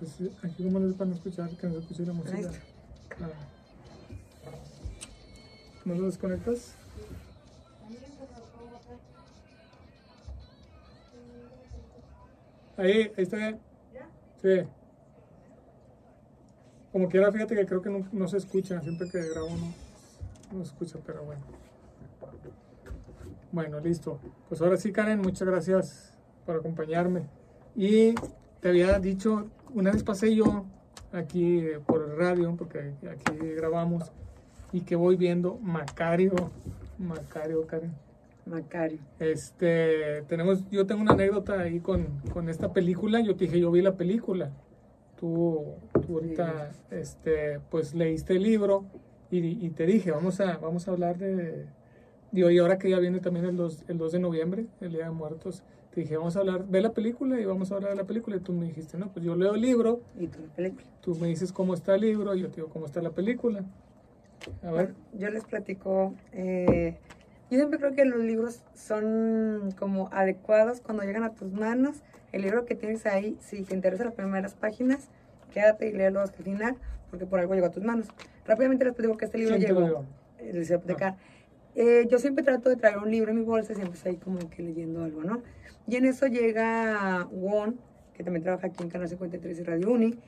Entonces, aquí cómo les van a escuchar, que no se escuche la música. Ah. ¿No lo desconectas? Ahí, ahí está bien. Sí. Como quiera, fíjate que creo que no, no se escucha. Siempre que grabo no, no se escucha, pero bueno. Bueno, listo. Pues ahora sí, Karen, muchas gracias por acompañarme. Y te había dicho, una vez pasé yo aquí eh, por el radio, porque aquí grabamos, y que voy viendo Macario, Macario, Karen. Macario. Este, tenemos, yo tengo una anécdota ahí con, con esta película. Yo te dije, yo vi la película. Tú, tú ahorita, este, pues leíste el libro y, y te dije, vamos a, vamos a hablar de, digo, y ahora que ya viene también el 2, el 2 de noviembre, el Día de Muertos, te dije, vamos a hablar, ve la película y vamos a hablar de la película. Y tú me dijiste, no, pues yo leo el libro, Y tu película. tú me dices cómo está el libro, y yo te digo cómo está la película. A ver, Yo les platico. eh, yo siempre creo que los libros son como adecuados cuando llegan a tus manos. El libro que tienes ahí, si te interesan las primeras páginas, quédate y léelo hasta el final, porque por algo llegó a tus manos. Rápidamente les platico que este libro ¿quién te lo llegó. dio? eh, les voy a platicar. Eh, yo siempre trato de traer un libro en mi bolsa, siempre estoy como que leyendo algo, ¿no? Y en eso llega Won, que también trabaja aquí en Canal 53 y Radio Uni,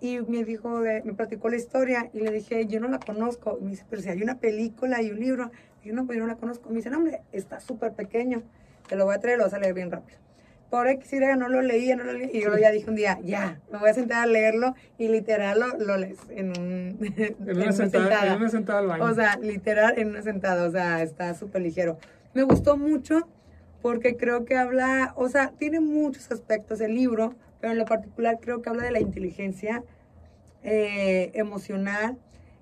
y me dijo, de, me platicó la historia, y le dije, yo no la conozco. Y me dice, pero si hay una película y un libro. Y yo, no, pues yo no la conozco. Me dice, no, hombre, está súper pequeño, te lo voy a traer, lo vas a leer bien rápido. Por X y no lo leía, no lo leía, y yo ya dije un día, ya, me voy a sentar a leerlo, y literal lo, lo lees en, un, en una, sentada, en una sentada al baño. o sea, literal en una sentada, o sea, está súper ligero. Me gustó mucho porque creo que habla, o sea, tiene muchos aspectos el libro, pero en lo particular creo que habla de la inteligencia eh, emocional.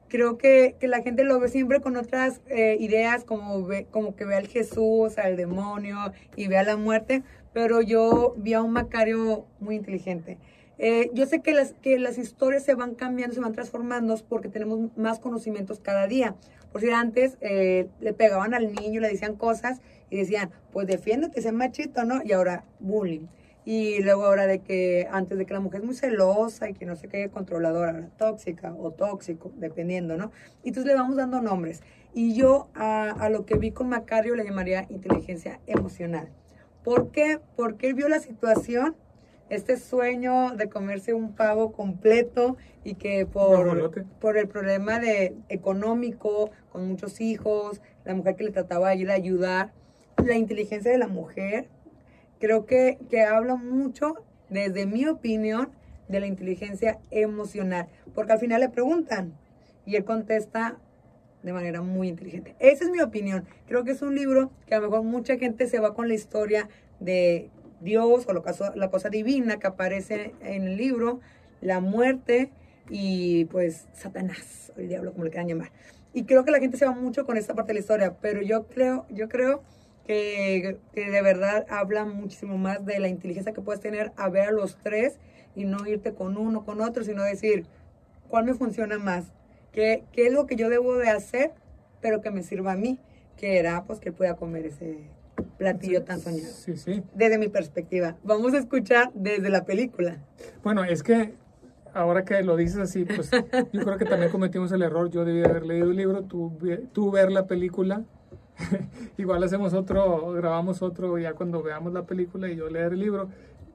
Creo que, que la gente lo ve siempre con otras eh, ideas, como, ve, como que ve al Jesús, al demonio y ve a la muerte, pero yo vi a un Macario muy inteligente. Eh, yo sé que las, que las historias se van cambiando, se van transformando porque tenemos más conocimientos cada día. Por si antes eh, le pegaban al niño, le decían cosas y decían, pues defiéndete, sé machito, ¿no? Y ahora bullying. Y luego ahora de que antes de que la mujer es muy celosa y que no sé qué, controladora, tóxica o tóxico, dependiendo, ¿no? Y entonces le vamos dando nombres. Y yo a, a lo que vi con Macario le llamaría inteligencia emocional. ¿Por qué? Porque él vio la situación este sueño de comerse un pavo completo y que por, el problema de económico, con muchos hijos, la mujer que le trataba de ir a ayudar, la inteligencia de la mujer, creo que, que habla mucho, desde mi opinión, de la inteligencia emocional, porque al final le preguntan y él contesta de manera muy inteligente. Esa es mi opinión. Creo que es un libro que a lo mejor mucha gente se va con la historia de Dios o lo caso- la cosa divina que aparece en el libro, la muerte y pues Satanás, el diablo, como le quieran llamar. Y creo que la gente se va mucho con esta parte de la historia, pero yo creo, yo creo que, que de verdad habla muchísimo más de la inteligencia que puedes tener a ver a los tres y no irte con uno, con otro, sino decir, ¿cuál me funciona más? ¿Qué, qué es lo que yo debo de hacer, pero que me sirva a mí? Que era, pues, que pueda comer ese platillo tan soñado Sí, sí. desde mi perspectiva. Vamos a escuchar desde la película. Bueno, es que ahora que lo dices así, pues yo creo que también cometimos el error. Yo debí haber leído el libro, tú, tú ver la película. Igual hacemos otro, grabamos otro ya cuando veamos la película y yo leer el libro.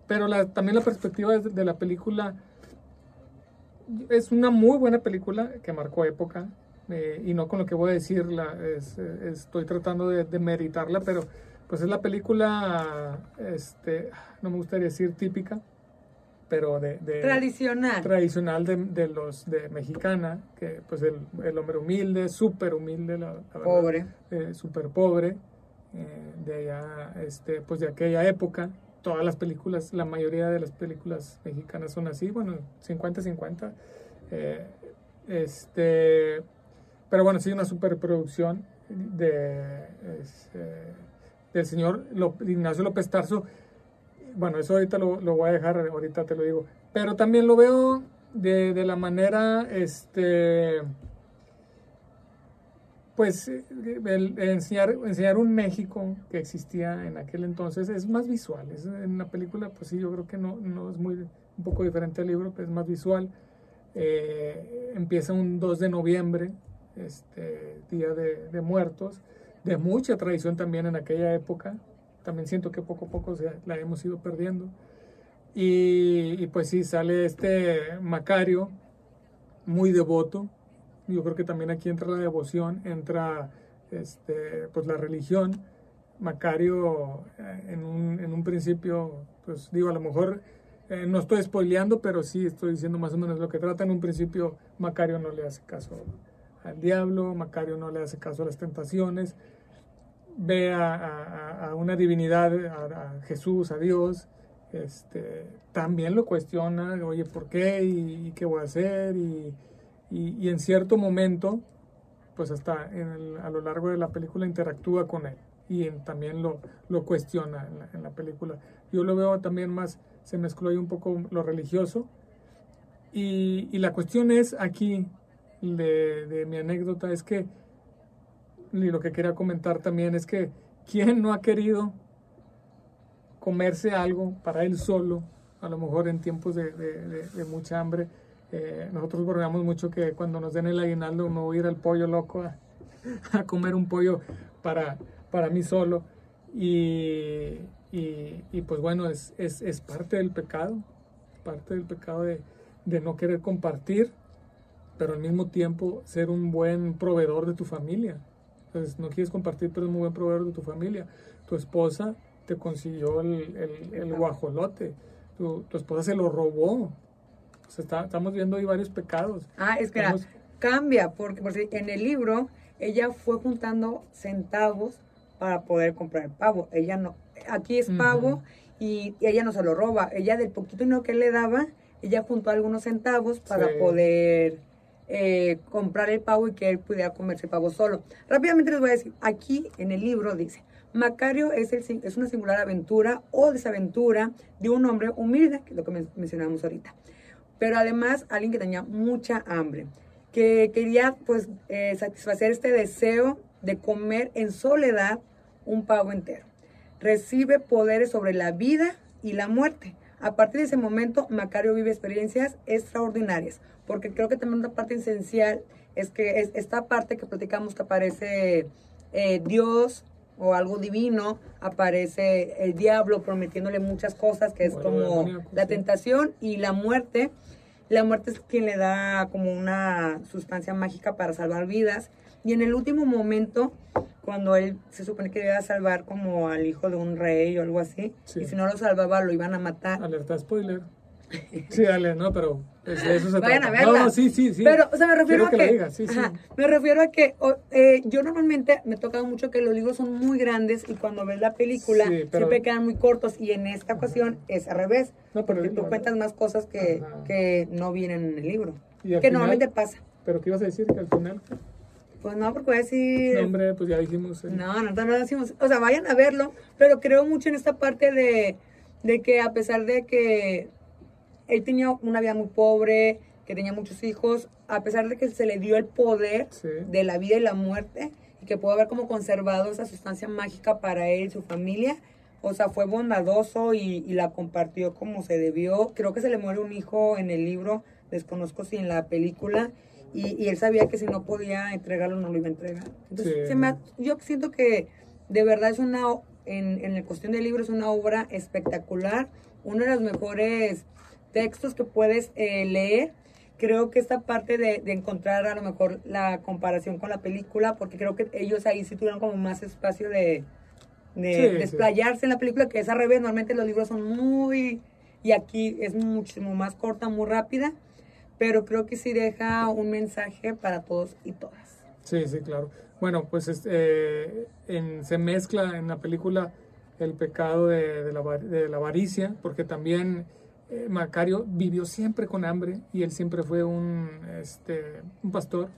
Pero la, también la perspectiva de la película es una muy buena película que marcó época. eh, y no con lo que voy a decir, la, es- eh, estoy tratando de, de meritarla, pero pues es la película, este, no me gustaría decir típica, pero de, de- Tradicional. tradicional de, de los de mexicana, que pues el, el hombre humilde, súper humilde, la, Pobre. eh, súper pobre, eh, de allá, este, pues de aquella época. Todas las películas, la mayoría de las películas mexicanas son así, bueno, 50-50. eh, este, pero bueno, sí, una superproducción de, es, eh, del señor Lop- Ignacio López Tarso. Bueno, eso ahorita lo, lo voy a dejar, ahorita te lo digo. Pero también lo veo de, de la manera, este, pues, eh, el, enseñar, enseñar un México que existía en aquel entonces es más visual. Es, en la película, pues sí, yo creo que no, no es muy, un poco diferente al libro, es más visual. Eh, empieza un 2 de noviembre, este, Día de, Muertos, de mucha tradición también en aquella época. También siento que poco a poco se, la hemos ido perdiendo. Y, pues sí, sale este Macario, muy devoto. Yo creo que también aquí entra la devoción, entra este, pues la religión. Macario eh, en un, en un principio, pues digo, a lo mejor eh, no estoy spoileando, pero sí estoy diciendo más o menos lo que trata. En un principio, Macario no le hace caso al diablo, Macario no le hace caso a las tentaciones, ve a, a, una divinidad, a, Jesús, a Dios, este, también lo cuestiona, oye, ¿por qué? ¿Y, qué voy a hacer? Y, y, en cierto momento, pues hasta en a lo largo de la película interactúa con él y también lo, lo cuestiona en la, película. Yo lo veo también más se mezcló ahí un poco lo religioso. Y, y la cuestión es aquí, de, de, mi anécdota, es que, y lo que quería comentar también es que, ¿quién no ha querido comerse algo para él solo, a lo mejor en tiempos de, de mucha hambre? Eh, nosotros borramos mucho que cuando nos den el aguinaldo no voy a ir al pollo loco a, a comer un pollo para, para mí solo. Y, y, pues bueno, es, es, es, parte del pecado, parte del pecado de, de, no querer compartir, pero al mismo tiempo ser un buen proveedor de tu familia. Entonces, no quieres compartir, pero es un buen proveedor de tu familia. Tu esposa te consiguió el, el, el guajolote, tu, tu, esposa se lo robó. Está, estamos viendo ahí varios pecados. Ah, es que cambia, porque, porque en el libro ella fue juntando centavos para poder comprar el pavo. Ella no, aquí es pavo y, ella no se lo roba. Ella del poquito dinero que le daba, ella juntó algunos centavos para poder eh, comprar el pavo y que él pudiera comerse el pavo solo. Rápidamente les voy a decir, aquí en el libro dice, Macario es, el, es una singular aventura o desaventura de un hombre humilde, que es lo que mencionamos ahorita. Pero además alguien que tenía mucha hambre, que quería pues eh, satisfacer este deseo de comer en soledad un pavo entero. Recibe poderes sobre la vida y la muerte. A partir de ese momento, Macario vive experiencias extraordinarias, porque creo que también una parte esencial es que es esta parte que platicamos que aparece eh, Dios o algo divino, aparece el diablo prometiéndole muchas cosas, que es como la tentación y la muerte. La muerte es quien le da como una sustancia mágica para salvar vidas. Y en el último momento, cuando él se supone que iba a salvar como al hijo de un rey o algo así, y si no lo salvaba lo iban a matar. Alerta spoiler. Sí, dale, no, pero de eso se Vayan a verla. No, sí, sí, sí. Pero, o sea, me refiero a que, sí, sí. me refiero a que eh, yo normalmente me toca mucho que los libros son muy grandes y cuando ves la película siempre quedan muy cortos y en esta ocasión es al revés. No, pero porque tú cuentas más cosas que, que no vienen en el libro. Que normalmente pasa. ¿Pero qué ibas a decir? Que al final... Pues no, porque voy a decir... No, hombre, pues ya dijimos. Eh. No, no, no, no decimos. O sea, vayan a verlo, pero creo mucho en esta parte de, de que a pesar de que él tenía una vida muy pobre, que tenía muchos hijos, a pesar de que se le dio el poder de la vida y la muerte, y que pudo haber como conservado esa sustancia mágica para él y su familia, o sea, fue bondadoso y, y, la compartió como se debió. Creo que se le muere un hijo en el libro, desconozco si en la película, y, él sabía que si no podía entregarlo no lo iba a entregar. Entonces, yo siento que de verdad es una, en, en la cuestión del libro es una obra espectacular, uno de los mejores textos que puedes eh, leer. Creo que esta parte de, de, encontrar a lo mejor la comparación con la película, porque creo que ellos ahí sí tuvieron como más espacio de, de desplayarse en la película, que es al revés, normalmente los libros son muy, y aquí es muchísimo más corta, muy rápida pero creo que sí deja un mensaje para todos y todas. Sí, sí, claro. Bueno, pues este, en, se mezcla en la película el pecado de, de, la, de la, avaricia, porque también eh, Macario vivió siempre con hambre y él siempre fue un, este, un pastor,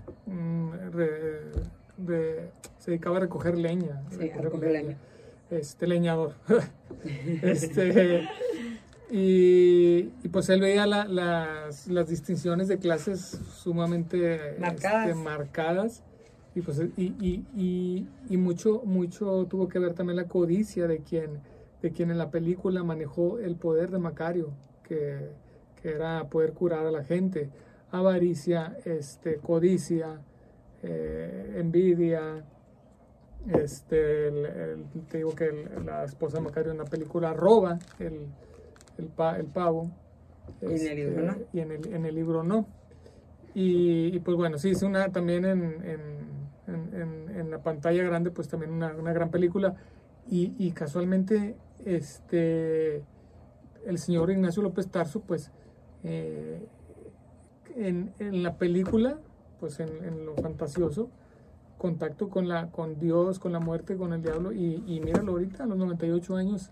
se dedicaba a recoger leña. Sí, recoger leña. Este, leñador. este, y, pues él veía las, las, distinciones de clases sumamente marcadas, este, marcadas y, pues, y, y, y, mucho, mucho tuvo que ver también la codicia de quien, de quien en la película manejó el poder de Macario, que, que era poder curar a la gente. Avaricia, este, codicia, eh, envidia, este, te digo que la esposa de Macario en la película roba el, el, pavo. y en el libro no. Este, y en el, en el libro no. Y, pues bueno, sí, es una también en, en, en, la pantalla grande, pues también una, una gran película. Y, y, casualmente, este, el señor Ignacio López Tarso, pues eh, en, en la película, pues en, lo fantasioso, contacto con, la, con Dios, con la muerte, con el diablo. Y, y míralo ahorita, a los 98 años,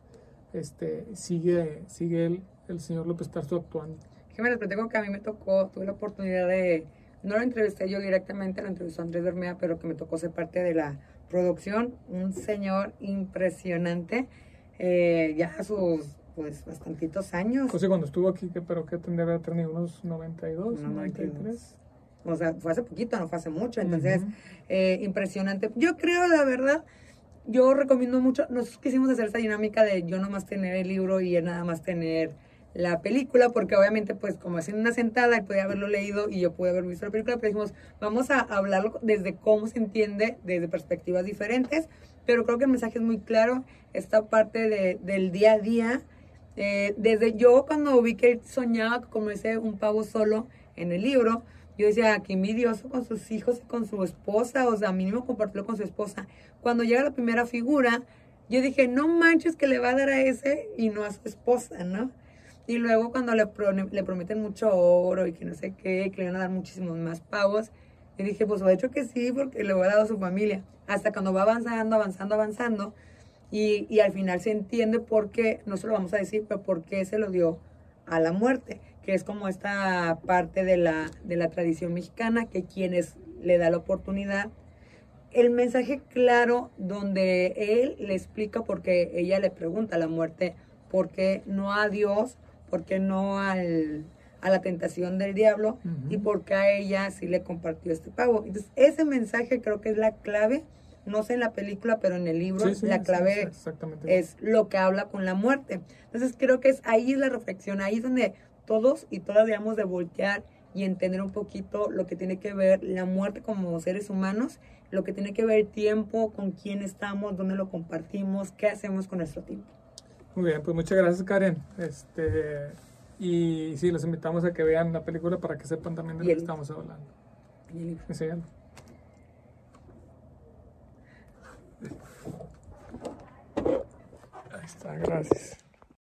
este, sigue, sigue el, el señor López Tarso actuando. Que me les platico que a mí me tocó, tuve la oportunidad de, no lo entrevisté yo directamente, lo entrevistó Andrés Bermea, pero que me tocó ser parte de la producción. Un señor impresionante, eh, ya sus pues bastantitos años. José, cuando estuvo aquí, pero que tendría que haber tenido unos 92, 93 o sea, fue hace poquito, no fue hace mucho, entonces, eh, impresionante. Yo creo, la verdad, yo recomiendo mucho, nosotros quisimos hacer esa dinámica de yo nomás tener el libro y él nada más tener la película, porque obviamente, pues, como haciendo una sentada, él podía haberlo leído y yo pude haber visto la película, pero dijimos, vamos a hablarlo desde cómo se entiende, desde perspectivas diferentes, pero creo que el mensaje es muy claro, esta parte de, del día a día, eh, desde yo cuando vi que él soñaba como ese un pavo solo en el libro, yo decía, qué envidioso con sus hijos y con su esposa, o sea, mínimo compartirlo con su esposa. Cuando llega la primera figura, yo dije, no manches que le va a dar a ese y no a su esposa, ¿no? Y luego cuando le, le prometen mucho oro y que no sé qué, que le van a dar muchísimos más pavos, yo dije, pues de hecho que sí, porque le voy a dar a su familia. Hasta cuando va avanzando, avanzando, avanzando, y, y al final se entiende por qué, no se lo vamos a decir, pero por qué se lo dio a la muerte que es como esta parte de la, de la tradición mexicana, que quienes le da la oportunidad, el mensaje claro donde él le explica porque ella le pregunta a la muerte, ¿por qué no a Dios? ¿Por qué no al, a la tentación del diablo? Y por qué a ella sí le compartió este pago. Entonces, ese mensaje creo que es la clave, no sé en la película, pero en el libro, la clave es lo que habla con la muerte. Entonces, creo que es ahí es la reflexión, ahí es donde todos y todas debemos de voltear y entender un poquito lo que tiene que ver la muerte como seres humanos, lo que tiene que ver el tiempo, con quién estamos, dónde lo compartimos, qué hacemos con nuestro tiempo. Muy bien, pues muchas gracias Karen. Este, y sí, los invitamos a que vean la película para que sepan también de lo que estamos hablando. Y Ahí está, gracias.